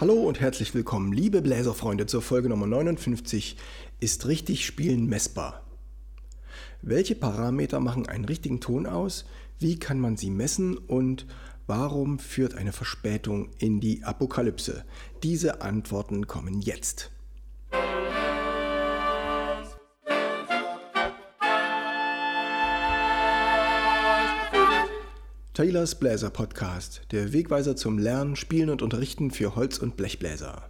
Hallo und herzlich willkommen, liebe Bläserfreunde, zur Folge Nummer 59. Ist richtig Spielen messbar? Welche Parameter machen einen richtigen Ton aus? Wie kann man sie messen? Und warum führt eine Verspätung in die Apokalypse? Diese Antworten kommen jetzt. Taylors Bläser Podcast, der Wegweiser zum Lernen, Spielen und Unterrichten für Holz- und Blechbläser.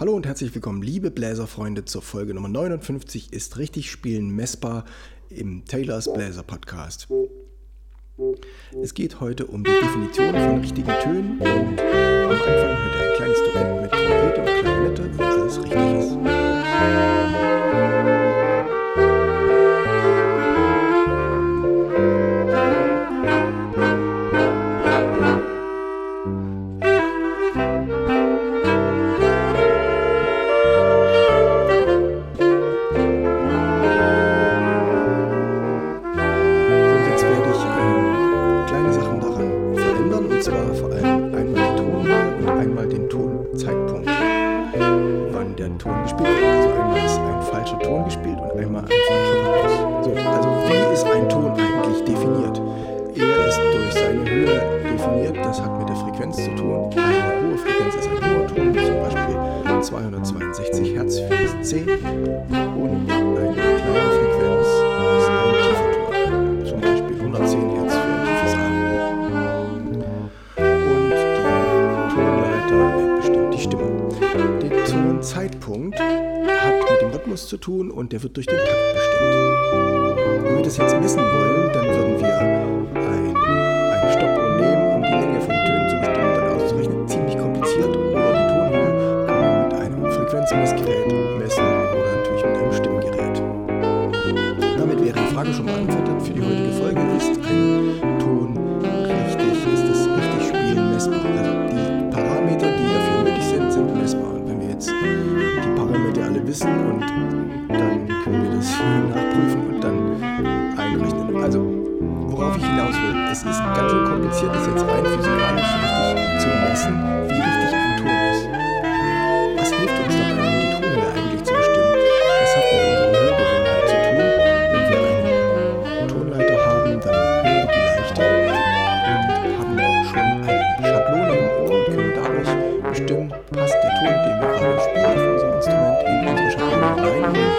Hallo und herzlich willkommen, liebe Bläserfreunde, zur Folge Nummer 59 ist richtig Spielen messbar im Taylors Bläser Podcast. Es geht heute um die Definition von richtigen Tönen und am Anfang hört ihr ein kleines Duett mit Trompete und Klarinette, wo alles richtig ist. Tun und der wird durch den Takt bestimmt. Wenn wir das jetzt messen wollen, dann würden kompliziert, das jetzt rein physikalisch richtig zu messen, wie richtig ein Ton ist. Was hilft uns dabei, die Tonhöhe eigentlich zu bestimmen? Das hat mit unserer Hörgewohnheit zu tun. Wenn wir eine Tonleiter haben, dann hören wir die leichter und haben schon eine Schablone im Ohr und können dadurch bestimmen, passt der Ton, den wir gerade spielen auf unserem Instrument, in unsere Schablone hinein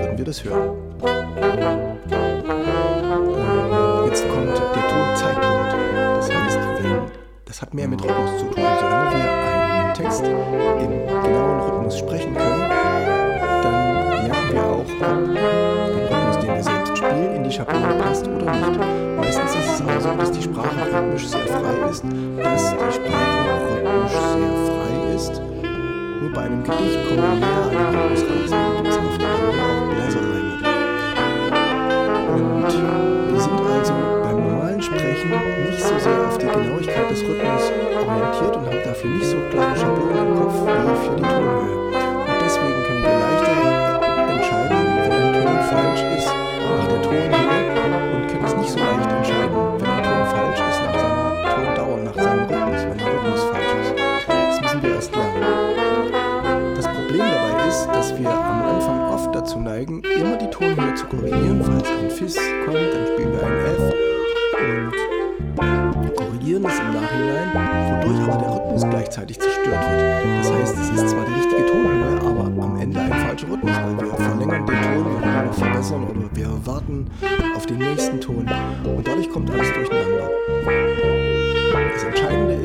würden wir das hören. Ähm, Jetzt kommt der Tonzeitpunkt. Das heißt, wenn, das hat mehr mit Rhythmus zu tun. Solange wir einen Text im genauen Rhythmus sprechen können, dann merken wir auch, ob der Rhythmus, den wir selbst spielen, in die Schablone passt oder nicht. Meistens ist es aber so, dass die Sprache rhythmisch sehr frei ist, dass die Sprache rhythmisch sehr frei ist. Nur bei einem Gedicht kommen wir näher an den Rhythmus. Des Rhythmus orientiert und haben dafür nicht so klare Schablonen im Kopf wie für die Tonhöhe.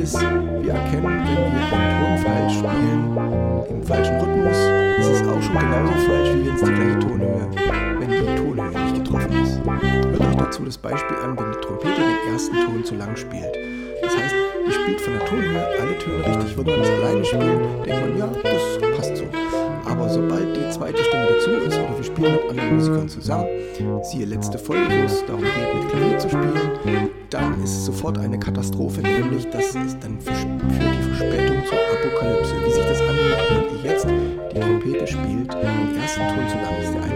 Ist, wir erkennen, wenn wir einen Ton falsch spielen, im falschen Rhythmus, ist es auch schon genauso falsch, wie wenn es die gleiche Tonhöhe, wenn die Tonhöhe nicht getroffen ist. Hört euch dazu das Beispiel an, wenn die Trompete den ersten Ton zu lang spielt. Das heißt, die spielt von der Tonhöhe alle Töne richtig. Würde man das alleine spielen, denkt man, ja, das passt so. Aber sobald die zweite Stimme dazu ist oder wir spielen mit anderen Musikern zusammen, siehe letzte Folge, wo es darum geht, mit Klavier zu spielen, dann ist es sofort eine Katastrophe, nämlich das ist dann führt die Verspätung zur Apokalypse. Wie sich das anhört, wenn ihr jetzt die Trompete spielt, den ersten Ton zu lang, ist der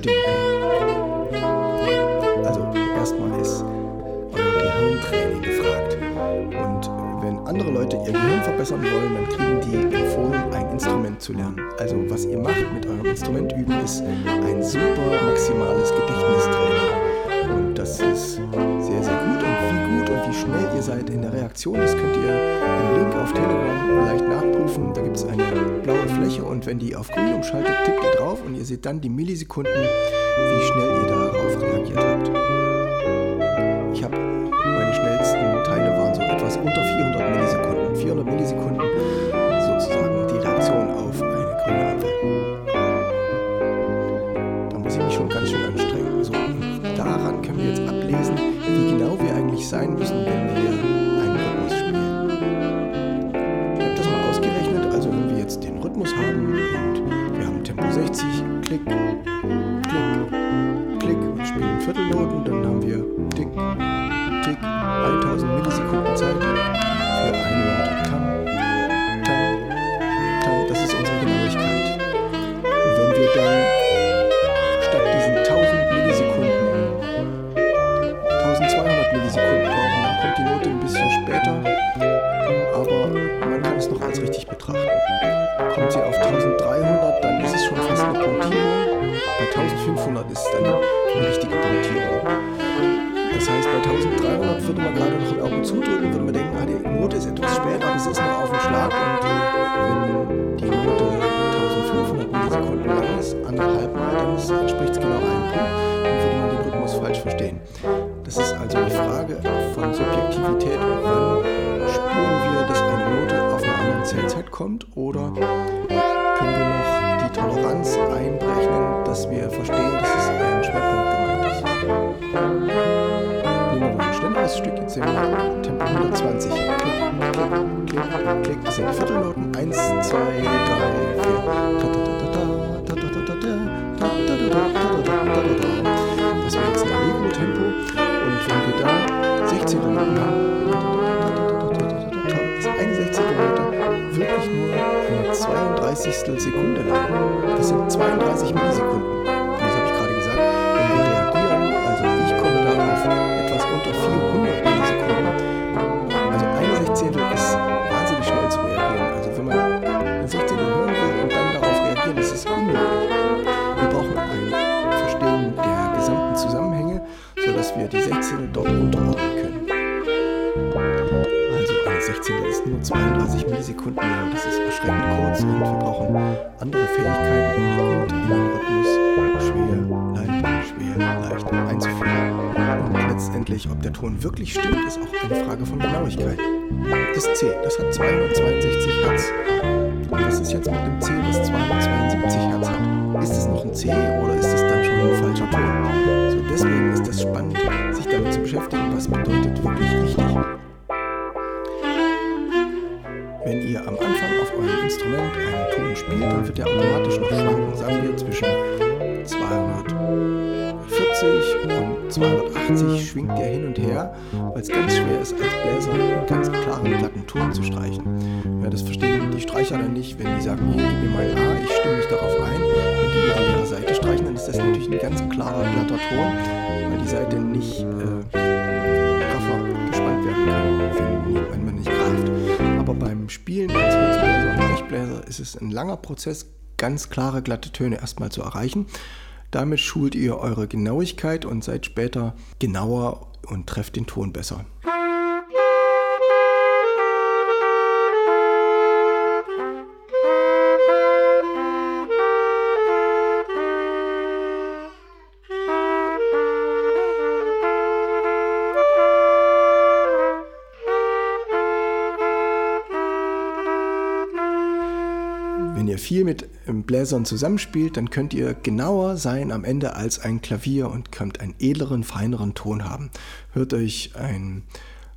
können. Also erstmal ist euer Gehirntraining gefragt. Und wenn andere Leute ihr Gehirn verbessern wollen, dann kriegen die empfohlen, ein Instrument zu lernen. Also was ihr macht mit eurem Instrument üben, ist ein super maximales Gedächtnistraining. Und das ist wie schnell ihr seid in der Reaktion, das könnt ihr im Link auf Telegram leicht nachprüfen. Da gibt es eine blaue Fläche und wenn die auf grün umschaltet, tippt ihr drauf und ihr seht dann die Millisekunden, wie schnell ihr darauf reagiert habt. Frage 32. Sekunde lang. Das sind 32 Millisekunden. Das habe ich gerade gesagt. Wenn wir reagieren, also ich komme da auf etwas unter 400 Millisekunden. Also eine 16. ist wahnsinnig schnell zu reagieren. Also wenn man eine 16. hören will und dann darauf reagieren, ist es unmöglich. Wir brauchen ein Verstehen der gesamten Zusammenhänge, sodass wir die 16. dort unterordnen ist nur 32 Millisekunden lang, das ist erschreckend kurz und wir brauchen andere Fähigkeiten, um die gut in den Rhythmus schwer, leicht, schwer, leicht einzuführen. Und letztendlich, ob der Ton wirklich stimmt, ist auch eine Frage von Genauigkeit. Das C, das hat 262 Hertz. Was ist jetzt mit dem C, das 272 Hertz hat? Ist es noch ein C oder ist es dann schon ein falscher Ton? So, deswegen ist es spannend, sich damit zu beschäftigen, was bedeutet wirklich Wenn ihr am Anfang auf eurem Instrument einen Ton spielt, dann wird er automatisch noch schwanken, sagen wir zwischen 240 und 280 schwingt der hin und her, weil es ganz schwer ist, als Bläser einen ganz klaren, glatten Ton zu streichen. Ja, das verstehen die Streicher dann nicht, wenn die sagen, hier, gib mir mal A, ich stimme mich darauf ein. Wenn die an ihrer Seite streichen, dann ist das natürlich ein ganz klarer, glatter Ton, weil die Seite nicht äh, gespannt werden kann, wenn, man nicht Spielen als Holzbläser und Blechbläser ist es ein langer Prozess, ganz klare, glatte Töne erstmal zu erreichen. Damit schult ihr eure Genauigkeit und seid später genauer und trefft den Ton besser. Viel mit ähm, Bläsern zusammenspielt, dann könnt ihr genauer sein am Ende als ein Klavier und könnt einen edleren, feineren Ton haben. Hört euch ein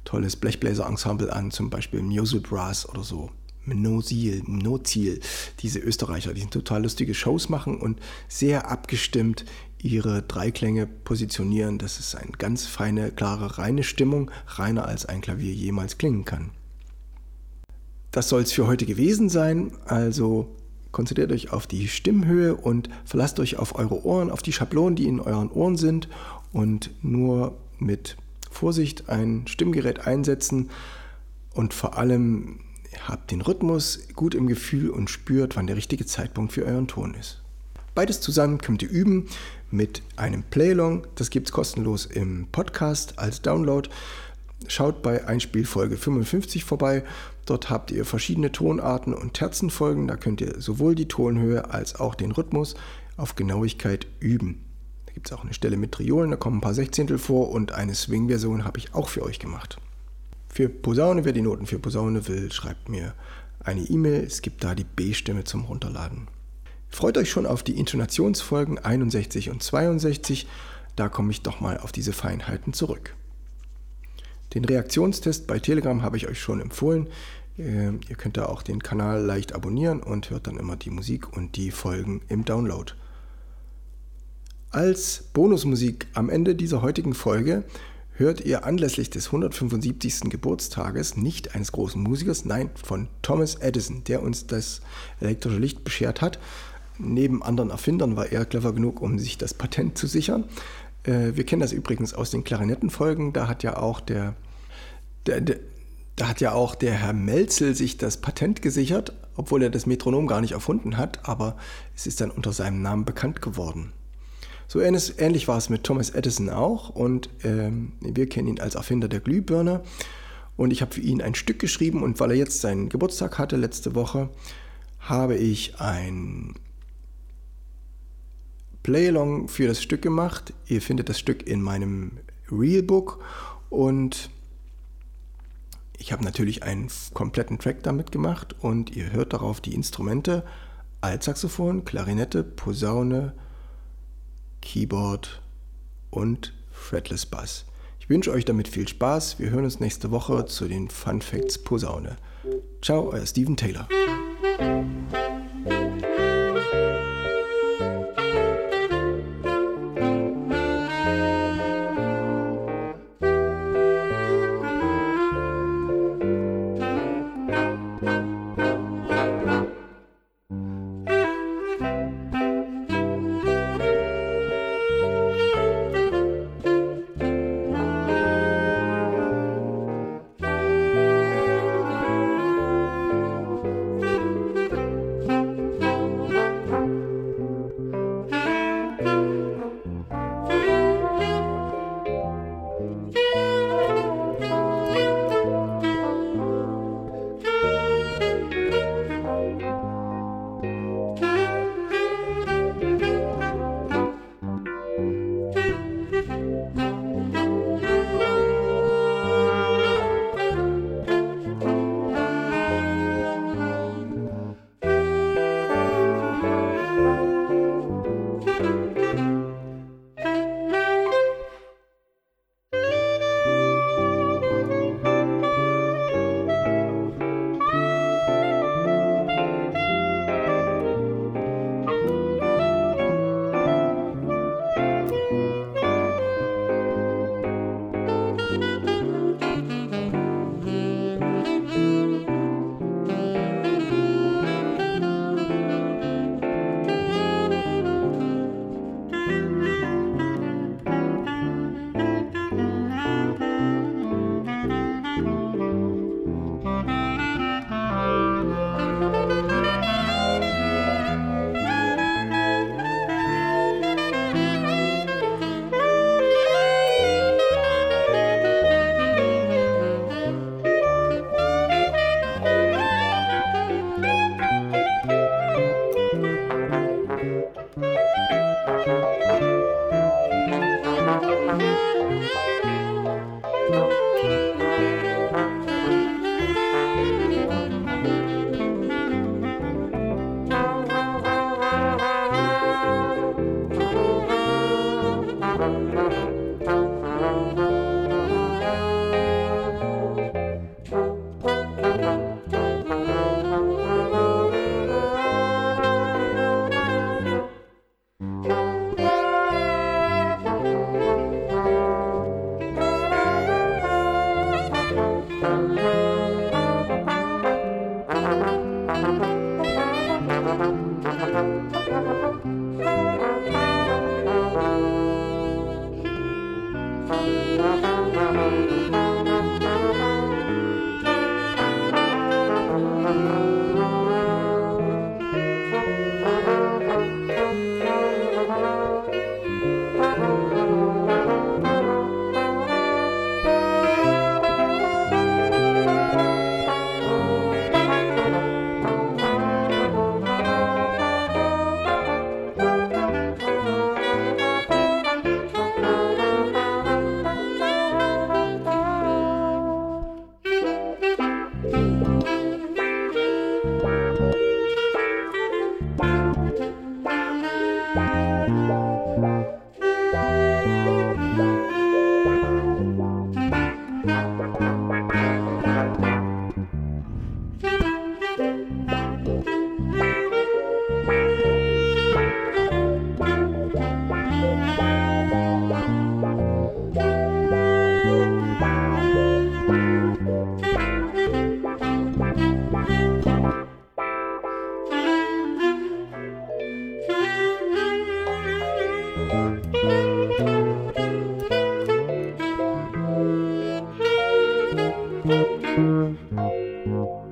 tolles Blechbläser-Ensemble an, zum Beispiel Musel Brass oder so. Mnozil, Mnozil, diese Österreicher, die total lustige Shows machen und sehr abgestimmt ihre Dreiklänge positionieren. Das ist eine ganz feine, klare, reine Stimmung, reiner als ein Klavier jemals klingen kann. Das soll es für heute gewesen sein. Also Konzentriert euch auf die Stimmhöhe und verlasst euch auf eure Ohren, auf die Schablonen, die in euren Ohren sind und nur mit Vorsicht ein Stimmgerät einsetzen und vor allem habt den Rhythmus gut im Gefühl und spürt, wann der richtige Zeitpunkt für euren Ton ist. Beides zusammen könnt ihr üben mit einem Playlong. Das gibt es kostenlos im Podcast als Download. Schaut bei Einspielfolge 55 vorbei Dort habt ihr verschiedene Tonarten und Terzenfolgen. Da könnt ihr sowohl die Tonhöhe als auch den Rhythmus auf Genauigkeit üben. Da gibt es auch eine Stelle mit Triolen, da kommen ein paar Sechzehntel vor und eine Swing-Version habe ich auch für euch gemacht. Für Posaune, wer die Noten für Posaune will, schreibt mir eine E-Mail. Es gibt da die B-Stimme zum Runterladen. Freut euch schon auf die Intonationsfolgen 61 und 62. Da komme ich doch mal auf diese Feinheiten zurück. Den Reaktionstest bei Telegram habe ich euch schon empfohlen. Ähm, ihr könnt da auch den Kanal leicht abonnieren und hört dann immer die Musik und die Folgen im Download. Als Bonusmusik am Ende dieser heutigen Folge hört ihr anlässlich des 175. Geburtstages nicht eines großen Musikers, nein, von Thomas Edison, der uns das elektrische Licht beschert hat. Neben anderen Erfindern war er clever genug, um sich das Patent zu sichern. Äh, wir kennen das übrigens aus den Klarinettenfolgen. Da hat ja auch der der, der, da hat ja auch der Herr Melzel sich das Patent gesichert, obwohl er das Metronom gar nicht erfunden hat, aber es ist dann unter seinem Namen bekannt geworden. So ähnlich war es mit Thomas Edison auch und ähm, wir kennen ihn als Erfinder der Glühbirne. Und ich habe für ihn ein Stück geschrieben und weil er jetzt seinen Geburtstag hatte letzte Woche, habe ich ein Playalong für das Stück gemacht. Ihr findet das Stück in meinem Realbook und ich habe natürlich einen kompletten Track damit gemacht und ihr hört darauf die Instrumente Altsaxophon, Klarinette, Posaune, Keyboard und Fretless Bass. Ich wünsche euch damit viel Spaß. Wir hören uns nächste Woche zu den Fun Facts Posaune. Ciao, euer Steven Taylor. Thank you.